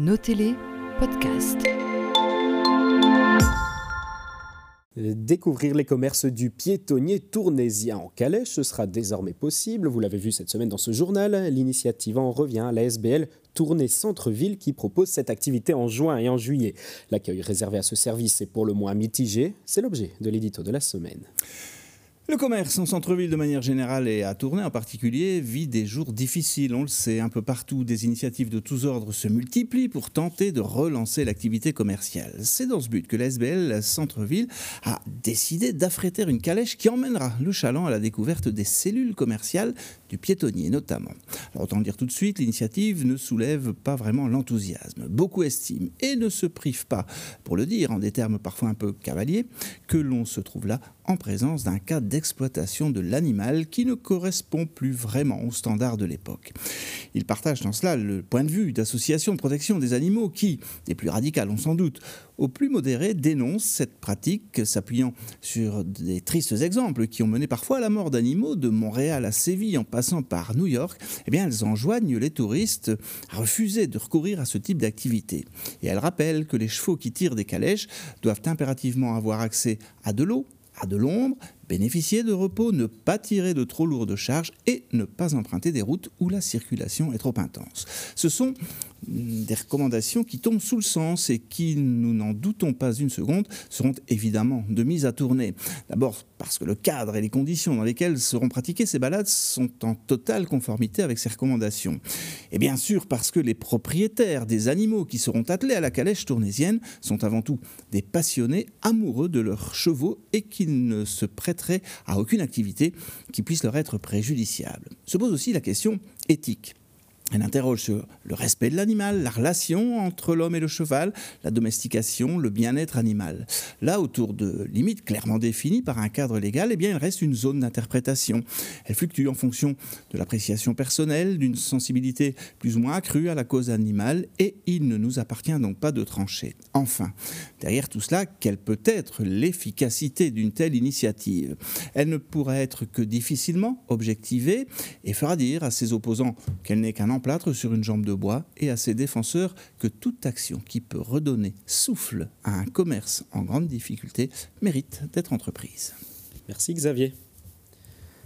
Notez-les, podcast. Découvrir les commerces du piétonnier tournésien en Calais, ce sera désormais possible. Vous l'avez vu cette semaine dans ce journal. L'initiative en revient à la SBL Tournée Centre-Ville qui propose cette activité en juin et en juillet. L'accueil réservé à ce service est pour le moins mitigé. C'est l'objet de l'édito de la semaine. Le commerce en centre-ville de manière générale et à Tournai en particulier vit des jours difficiles. On le sait, un peu partout, des initiatives de tous ordres se multiplient pour tenter de relancer l'activité commerciale. C'est dans ce but que l'SBL Centre-ville a décidé d'affréter une calèche qui emmènera le chaland à la découverte des cellules commerciales du piétonnier notamment. Alors autant dire tout de suite, l'initiative ne soulève pas vraiment l'enthousiasme. Beaucoup estiment et ne se privent pas, pour le dire en des termes parfois un peu cavaliers, que l'on se trouve là en présence d'un cas d'exploitation de l'animal qui ne correspond plus vraiment aux standards de l'époque. Ils partagent dans cela le point de vue d'associations de protection des animaux qui, des plus radicales on sans doute, aux plus modérés, dénoncent cette pratique s'appuyant sur des tristes exemples qui ont mené parfois à la mort d'animaux de Montréal à Séville en passant par New York. Eh bien, elles enjoignent les touristes à refuser de recourir à ce type d'activité. Et elles rappellent que les chevaux qui tirent des calèches doivent impérativement avoir accès à de l'eau, de l'ombre, bénéficier de repos, ne pas tirer de trop lourdes charges et ne pas emprunter des routes où la circulation est trop intense. Ce sont des recommandations qui tombent sous le sens et qui, nous n'en doutons pas une seconde, seront évidemment de mise à tourner. D'abord parce que le cadre et les conditions dans lesquelles seront pratiquées ces balades sont en totale conformité avec ces recommandations. Et bien sûr parce que les propriétaires des animaux qui seront attelés à la calèche tournésienne sont avant tout des passionnés amoureux de leurs chevaux et qui ne se prêteraient à aucune activité qui puisse leur être préjudiciable. Se pose aussi la question éthique. Elle interroge sur le respect de l'animal, la relation entre l'homme et le cheval, la domestication, le bien-être animal. Là, autour de limites clairement définies par un cadre légal, eh bien, il reste une zone d'interprétation. Elle fluctue en fonction de l'appréciation personnelle, d'une sensibilité plus ou moins accrue à la cause animale, et il ne nous appartient donc pas de trancher. Enfin, derrière tout cela, quelle peut être l'efficacité d'une telle initiative? Elle ne pourrait être que difficilement objectivée et fera dire à ses opposants qu'elle n'est qu'un sur une jambe de bois et à ses défenseurs que toute action qui peut redonner souffle à un commerce en grande difficulté mérite d'être entreprise. Merci Xavier.